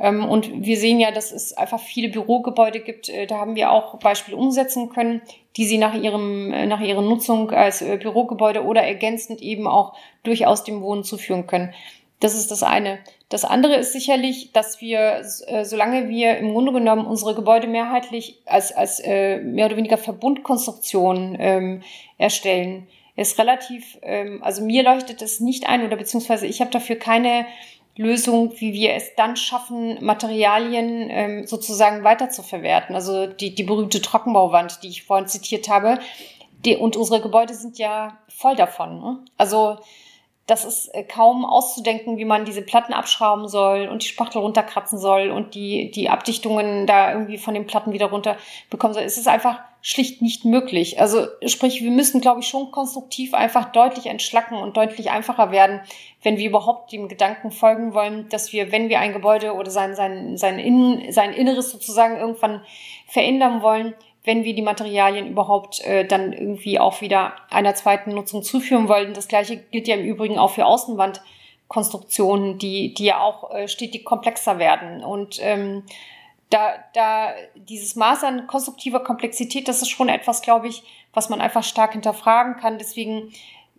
Ähm, und wir sehen ja, dass es einfach viele Bürogebäude gibt. Äh, da haben wir auch Beispiele umsetzen können, die sie nach ihrem, äh, nach ihrer Nutzung als äh, Bürogebäude oder ergänzend eben auch durchaus dem Wohnen zuführen können. Das ist das eine. Das andere ist sicherlich, dass wir, äh, solange wir im Grunde genommen unsere Gebäude mehrheitlich als, als äh, mehr oder weniger Verbundkonstruktion ähm, erstellen, ist relativ, ähm, also mir leuchtet es nicht ein oder beziehungsweise ich habe dafür keine Lösung, wie wir es dann schaffen, Materialien ähm, sozusagen weiterzuverwerten. Also die, die berühmte Trockenbauwand, die ich vorhin zitiert habe. Die, und unsere Gebäude sind ja voll davon. Ne? Also das ist äh, kaum auszudenken, wie man diese Platten abschrauben soll und die Spachtel runterkratzen soll und die, die Abdichtungen da irgendwie von den Platten wieder runter bekommen soll. Es ist einfach schlicht nicht möglich. Also sprich, wir müssen, glaube ich, schon konstruktiv einfach deutlich entschlacken und deutlich einfacher werden, wenn wir überhaupt dem Gedanken folgen wollen, dass wir, wenn wir ein Gebäude oder sein, sein, sein, Innen, sein Inneres sozusagen irgendwann verändern wollen, wenn wir die Materialien überhaupt äh, dann irgendwie auch wieder einer zweiten Nutzung zuführen wollen. Das gleiche gilt ja im Übrigen auch für Außenwandkonstruktionen, die, die ja auch äh, stetig komplexer werden. Und ähm, da, da dieses Maß an konstruktiver Komplexität, das ist schon etwas, glaube ich, was man einfach stark hinterfragen kann. Deswegen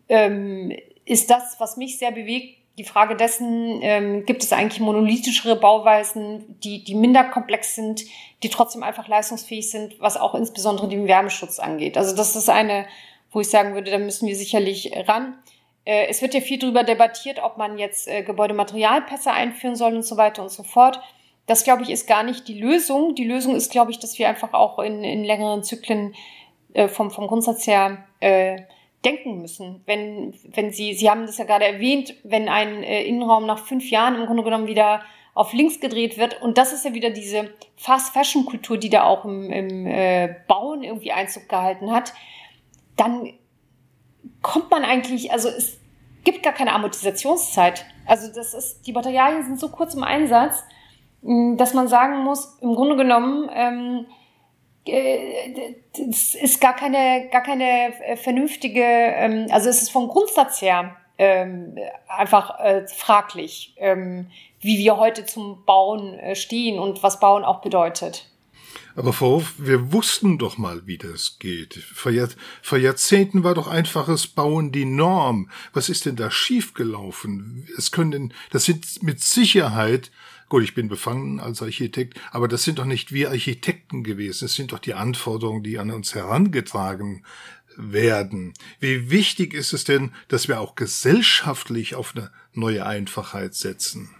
ähm, ist das, was mich sehr bewegt, die Frage dessen, ähm, gibt es eigentlich monolithischere Bauweisen, die, die minder komplex sind, die trotzdem einfach leistungsfähig sind, was auch insbesondere den Wärmeschutz angeht. Also das ist eine, wo ich sagen würde, da müssen wir sicherlich ran. Äh, es wird ja viel darüber debattiert, ob man jetzt äh, Gebäudematerialpässe einführen soll und so weiter und so fort. Das, glaube ich, ist gar nicht die Lösung. Die Lösung ist, glaube ich, dass wir einfach auch in, in längeren Zyklen äh, vom, vom Grundsatz her äh, denken müssen. Wenn, wenn Sie, Sie haben das ja gerade erwähnt, wenn ein äh, Innenraum nach fünf Jahren im Grunde genommen wieder auf links gedreht wird. Und das ist ja wieder diese Fast-Fashion-Kultur, die da auch im, im äh, Bauen irgendwie Einzug gehalten hat. Dann kommt man eigentlich, also es gibt gar keine Amortisationszeit. Also das ist, die Materialien sind so kurz im Einsatz, dass man sagen muss, im Grunde genommen, ähm, äh, es ist gar keine, gar keine äh, vernünftige, ähm, also es ist vom Grundsatz her ähm, einfach äh, fraglich, ähm, wie wir heute zum Bauen äh, stehen und was Bauen auch bedeutet. Aber Frau Hof, wir wussten doch mal, wie das geht. Vor, Jahr, vor Jahrzehnten war doch einfaches Bauen die Norm. Was ist denn da schiefgelaufen? Es können, das sind mit Sicherheit Gut, ich bin befangen als Architekt, aber das sind doch nicht wir Architekten gewesen. Es sind doch die Anforderungen, die an uns herangetragen werden. Wie wichtig ist es denn, dass wir auch gesellschaftlich auf eine neue Einfachheit setzen?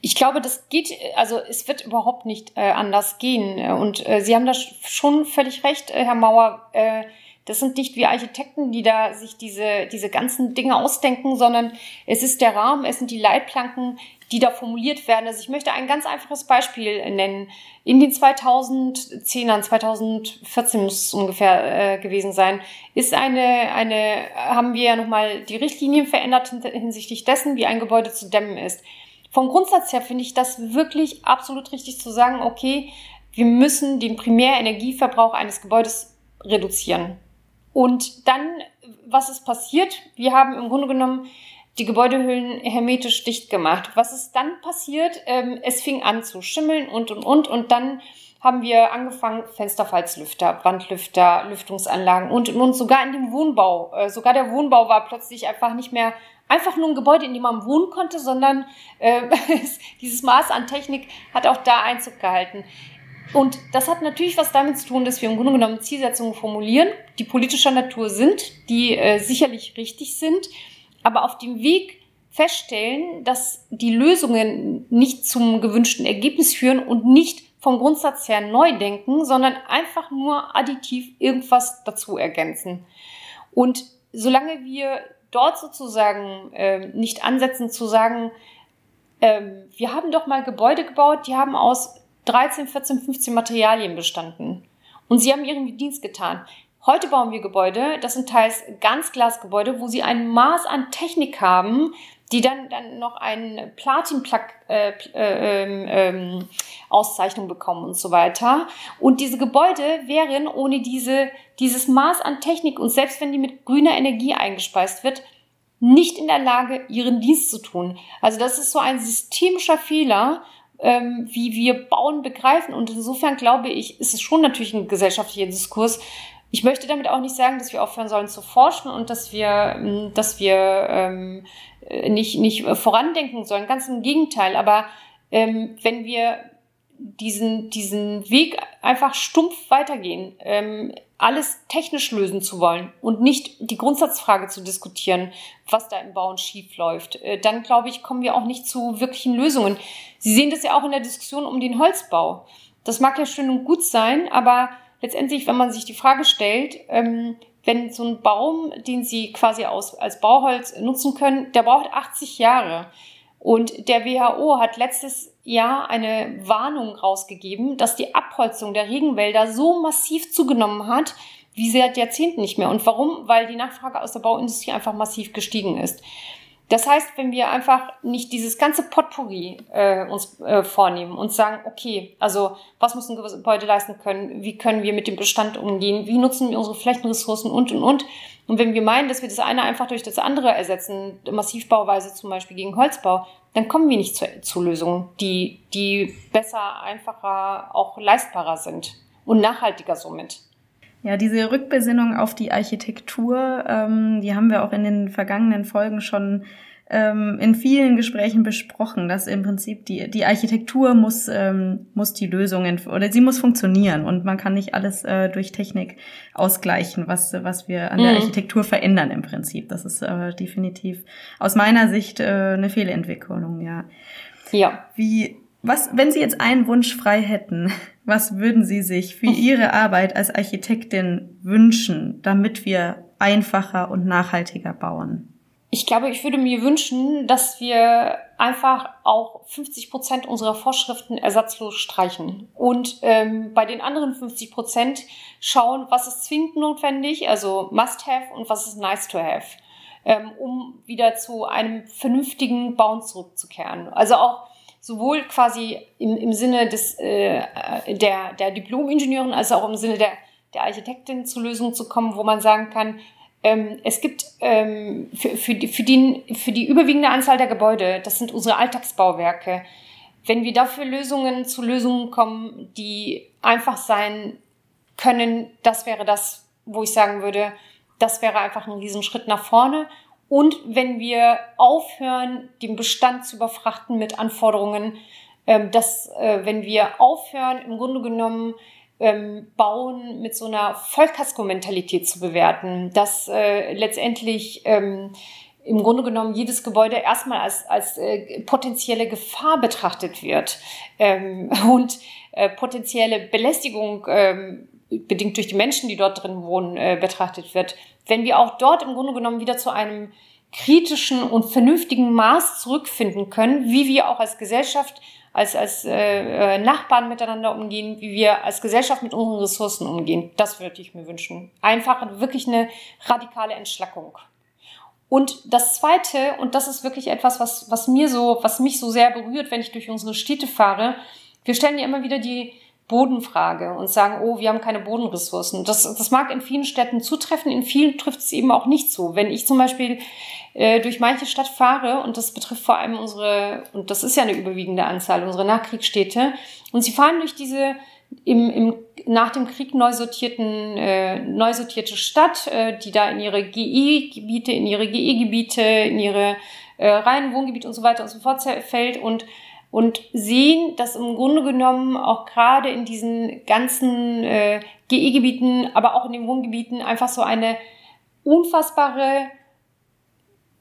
Ich glaube, das geht, also es wird überhaupt nicht äh, anders gehen. Und äh, Sie haben da schon völlig recht, äh, Herr Mauer. Äh, das sind nicht wir Architekten, die da sich diese, diese ganzen Dinge ausdenken, sondern es ist der Rahmen, es sind die Leitplanken, die da formuliert werden. Also ich möchte ein ganz einfaches Beispiel nennen. In den 2010ern, 2014 muss es ungefähr äh, gewesen sein, ist eine, eine, haben wir ja nochmal die Richtlinien verändert hinsichtlich dessen, wie ein Gebäude zu dämmen ist. Vom Grundsatz her finde ich das wirklich absolut richtig zu sagen, okay, wir müssen den Primärenergieverbrauch eines Gebäudes reduzieren. Und dann, was ist passiert? Wir haben im Grunde genommen die Gebäudehüllen hermetisch dicht gemacht. Was ist dann passiert? Ähm, es fing an zu schimmeln und, und, und. Und dann haben wir angefangen, Fensterfalzlüfter, Wandlüfter, Lüftungsanlagen und, und sogar in dem Wohnbau. Äh, sogar der Wohnbau war plötzlich einfach nicht mehr einfach nur ein Gebäude, in dem man wohnen konnte, sondern äh, dieses Maß an Technik hat auch da Einzug gehalten. Und das hat natürlich was damit zu tun, dass wir im Grunde genommen Zielsetzungen formulieren, die politischer Natur sind, die äh, sicherlich richtig sind, aber auf dem Weg feststellen, dass die Lösungen nicht zum gewünschten Ergebnis führen und nicht vom Grundsatz her neu denken, sondern einfach nur additiv irgendwas dazu ergänzen. Und solange wir dort sozusagen äh, nicht ansetzen zu sagen, äh, wir haben doch mal Gebäude gebaut, die haben aus 13, 14, 15 Materialien bestanden. Und sie haben ihren Dienst getan. Heute bauen wir Gebäude, das sind teils Ganzglasgebäude, wo sie ein Maß an Technik haben, die dann, dann noch eine Platin-Auszeichnung äh, äh, ähm, bekommen und so weiter. Und diese Gebäude wären ohne diese, dieses Maß an Technik und selbst wenn die mit grüner Energie eingespeist wird, nicht in der Lage, ihren Dienst zu tun. Also das ist so ein systemischer Fehler, ähm, wie wir Bauen begreifen. Und insofern glaube ich, ist es schon natürlich ein gesellschaftlicher Diskurs. Ich möchte damit auch nicht sagen, dass wir aufhören sollen zu forschen und dass wir, ähm, dass wir ähm, nicht, nicht vorandenken sollen. Ganz im Gegenteil. Aber ähm, wenn wir diesen, diesen Weg einfach stumpf weitergehen, ähm, alles technisch lösen zu wollen und nicht die Grundsatzfrage zu diskutieren, was da im Bauen schief läuft, äh, dann glaube ich, kommen wir auch nicht zu wirklichen Lösungen. Sie sehen das ja auch in der Diskussion um den Holzbau. Das mag ja schön und gut sein, aber letztendlich, wenn man sich die Frage stellt, ähm, wenn so ein Baum, den Sie quasi als Bauholz nutzen können, der braucht 80 Jahre. Und der WHO hat letztes Jahr eine Warnung rausgegeben, dass die Abholzung der Regenwälder so massiv zugenommen hat, wie seit Jahrzehnten nicht mehr. Und warum? Weil die Nachfrage aus der Bauindustrie einfach massiv gestiegen ist. Das heißt, wenn wir einfach nicht dieses ganze Potpourri äh, uns äh, vornehmen und sagen, okay, also was müssen Gebäude leisten können, wie können wir mit dem Bestand umgehen, wie nutzen wir unsere Flächenressourcen und und und. Und wenn wir meinen, dass wir das eine einfach durch das andere ersetzen, Massivbauweise zum Beispiel gegen Holzbau, dann kommen wir nicht zu, zu Lösungen, die, die besser, einfacher, auch leistbarer sind und nachhaltiger somit. Ja, diese Rückbesinnung auf die Architektur, ähm, die haben wir auch in den vergangenen Folgen schon ähm, in vielen Gesprächen besprochen, dass im Prinzip die, die Architektur muss, ähm, muss die Lösungen oder sie muss funktionieren und man kann nicht alles äh, durch Technik ausgleichen, was, was wir an mhm. der Architektur verändern im Prinzip. Das ist äh, definitiv aus meiner Sicht äh, eine Fehlentwicklung, ja. Ja. Wie, was, wenn Sie jetzt einen Wunsch frei hätten, was würden Sie sich für Ihre Arbeit als Architektin wünschen, damit wir einfacher und nachhaltiger bauen? Ich glaube, ich würde mir wünschen, dass wir einfach auch 50 Prozent unserer Vorschriften ersatzlos streichen und ähm, bei den anderen 50 Prozent schauen, was ist zwingend notwendig, also must have und was ist nice to have, ähm, um wieder zu einem vernünftigen Bauen zurückzukehren. Also auch sowohl quasi im, im Sinne des, äh, der, der Diplom-Ingenieurin als auch im Sinne der, der Architektin zu Lösungen zu kommen, wo man sagen kann, ähm, es gibt ähm, für, für, die, für, die, für die überwiegende Anzahl der Gebäude, das sind unsere Alltagsbauwerke, wenn wir dafür Lösungen zu Lösungen kommen, die einfach sein können, das wäre das, wo ich sagen würde, das wäre einfach ein Riesenschritt nach vorne. Und wenn wir aufhören, den Bestand zu überfrachten mit Anforderungen, ähm, dass äh, wenn wir aufhören, im Grunde genommen ähm, Bauen mit so einer Vollkasko-Mentalität zu bewerten, dass äh, letztendlich ähm, im Grunde genommen jedes Gebäude erstmal als, als äh, potenzielle Gefahr betrachtet wird ähm, und äh, potenzielle Belästigung ähm, bedingt durch die Menschen, die dort drin wohnen, äh, betrachtet wird. Wenn wir auch dort im Grunde genommen wieder zu einem kritischen und vernünftigen Maß zurückfinden können, wie wir auch als Gesellschaft als, als äh, äh, Nachbarn miteinander umgehen, wie wir als Gesellschaft mit unseren Ressourcen umgehen. Das würde ich mir wünschen. Einfach wirklich eine radikale Entschlackung. Und das Zweite, und das ist wirklich etwas, was, was mir so, was mich so sehr berührt, wenn ich durch unsere Städte fahre. Wir stellen ja immer wieder die Bodenfrage und sagen, oh, wir haben keine Bodenressourcen. Das, das mag in vielen Städten zutreffen, in vielen trifft es eben auch nicht so. Wenn ich zum Beispiel äh, durch manche Stadt fahre, und das betrifft vor allem unsere, und das ist ja eine überwiegende Anzahl, unsere Nachkriegsstädte, und sie fahren durch diese im, im, nach dem Krieg neu sortierten, äh, neu sortierte Stadt, äh, die da in ihre GE-Gebiete, in ihre GE-Gebiete, in ihre äh, reinen Wohngebiete und so weiter und so fort fällt und und sehen, dass im Grunde genommen auch gerade in diesen ganzen äh, GE-Gebieten, aber auch in den Wohngebieten einfach so eine unfassbare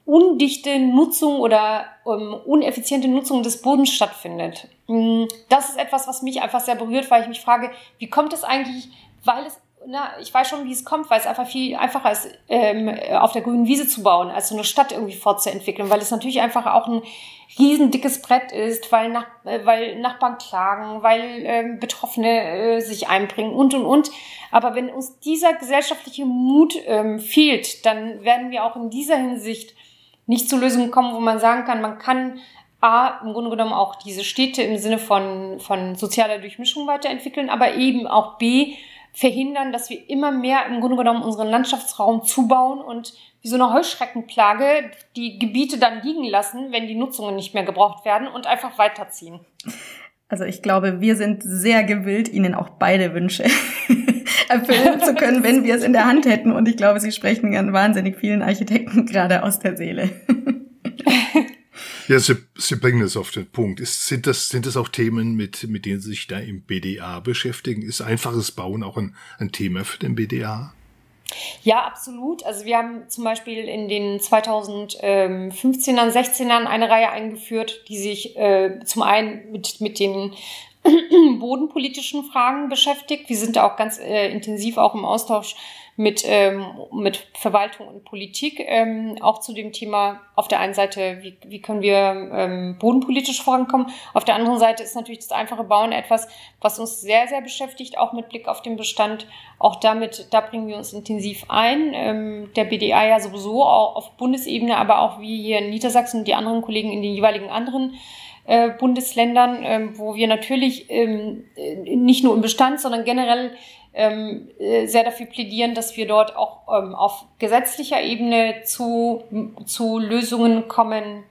undichte Nutzung oder ähm, uneffiziente Nutzung des Bodens stattfindet. Mm, das ist etwas, was mich einfach sehr berührt, weil ich mich frage, wie kommt es eigentlich, weil es na, ich weiß schon, wie es kommt, weil es einfach viel einfacher ist, ähm, auf der grünen Wiese zu bauen, als so eine Stadt irgendwie fortzuentwickeln, weil es natürlich einfach auch ein riesen dickes Brett ist, weil, nach, äh, weil Nachbarn klagen, weil ähm, Betroffene äh, sich einbringen und und und. Aber wenn uns dieser gesellschaftliche Mut ähm, fehlt, dann werden wir auch in dieser Hinsicht nicht zu Lösungen kommen, wo man sagen kann, man kann A, im Grunde genommen auch diese Städte im Sinne von, von sozialer Durchmischung weiterentwickeln, aber eben auch B, verhindern, dass wir immer mehr im Grunde genommen unseren Landschaftsraum zubauen und wie so eine Heuschreckenplage die Gebiete dann liegen lassen, wenn die Nutzungen nicht mehr gebraucht werden und einfach weiterziehen. Also ich glaube, wir sind sehr gewillt, Ihnen auch beide Wünsche erfüllen zu können, wenn wir es in der Hand hätten. Und ich glaube, Sie sprechen an wahnsinnig vielen Architekten gerade aus der Seele. Ja, Sie, Sie bringen es auf den Punkt. Ist, sind, das, sind das auch Themen, mit, mit denen Sie sich da im BDA beschäftigen? Ist einfaches Bauen auch ein, ein Thema für den BDA? Ja, absolut. Also wir haben zum Beispiel in den 2015ern, 16ern eine Reihe eingeführt, die sich äh, zum einen mit, mit den bodenpolitischen Fragen beschäftigt. Wir sind da auch ganz äh, intensiv auch im Austausch mit, ähm, mit Verwaltung und Politik, ähm, auch zu dem Thema auf der einen Seite, wie, wie können wir ähm, bodenpolitisch vorankommen. Auf der anderen Seite ist natürlich das einfache Bauen etwas, was uns sehr, sehr beschäftigt, auch mit Blick auf den Bestand. Auch damit, da bringen wir uns intensiv ein. Ähm, der BDA ja sowieso auch auf Bundesebene, aber auch wie hier in Niedersachsen und die anderen Kollegen in den jeweiligen anderen äh, Bundesländern, ähm, wo wir natürlich ähm, äh, nicht nur im Bestand, sondern generell ähm, äh, sehr dafür plädieren, dass wir dort auch ähm, auf gesetzlicher Ebene zu, zu Lösungen kommen,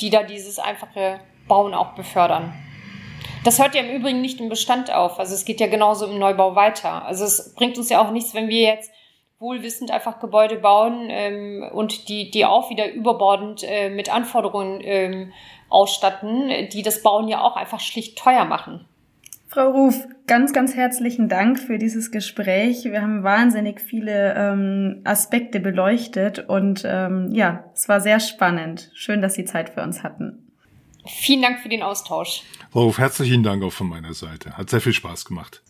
die da dieses einfache Bauen auch befördern. Das hört ja im Übrigen nicht im Bestand auf. Also es geht ja genauso im Neubau weiter. Also es bringt uns ja auch nichts, wenn wir jetzt wohlwissend einfach Gebäude bauen ähm, und die, die auch wieder überbordend äh, mit Anforderungen ähm, ausstatten, die das Bauen ja auch einfach schlicht teuer machen. Frau Ruf, ganz, ganz herzlichen Dank für dieses Gespräch. Wir haben wahnsinnig viele ähm, Aspekte beleuchtet und ähm, ja, es war sehr spannend. Schön, dass Sie Zeit für uns hatten. Vielen Dank für den Austausch. Frau Ruf, herzlichen Dank auch von meiner Seite. Hat sehr viel Spaß gemacht.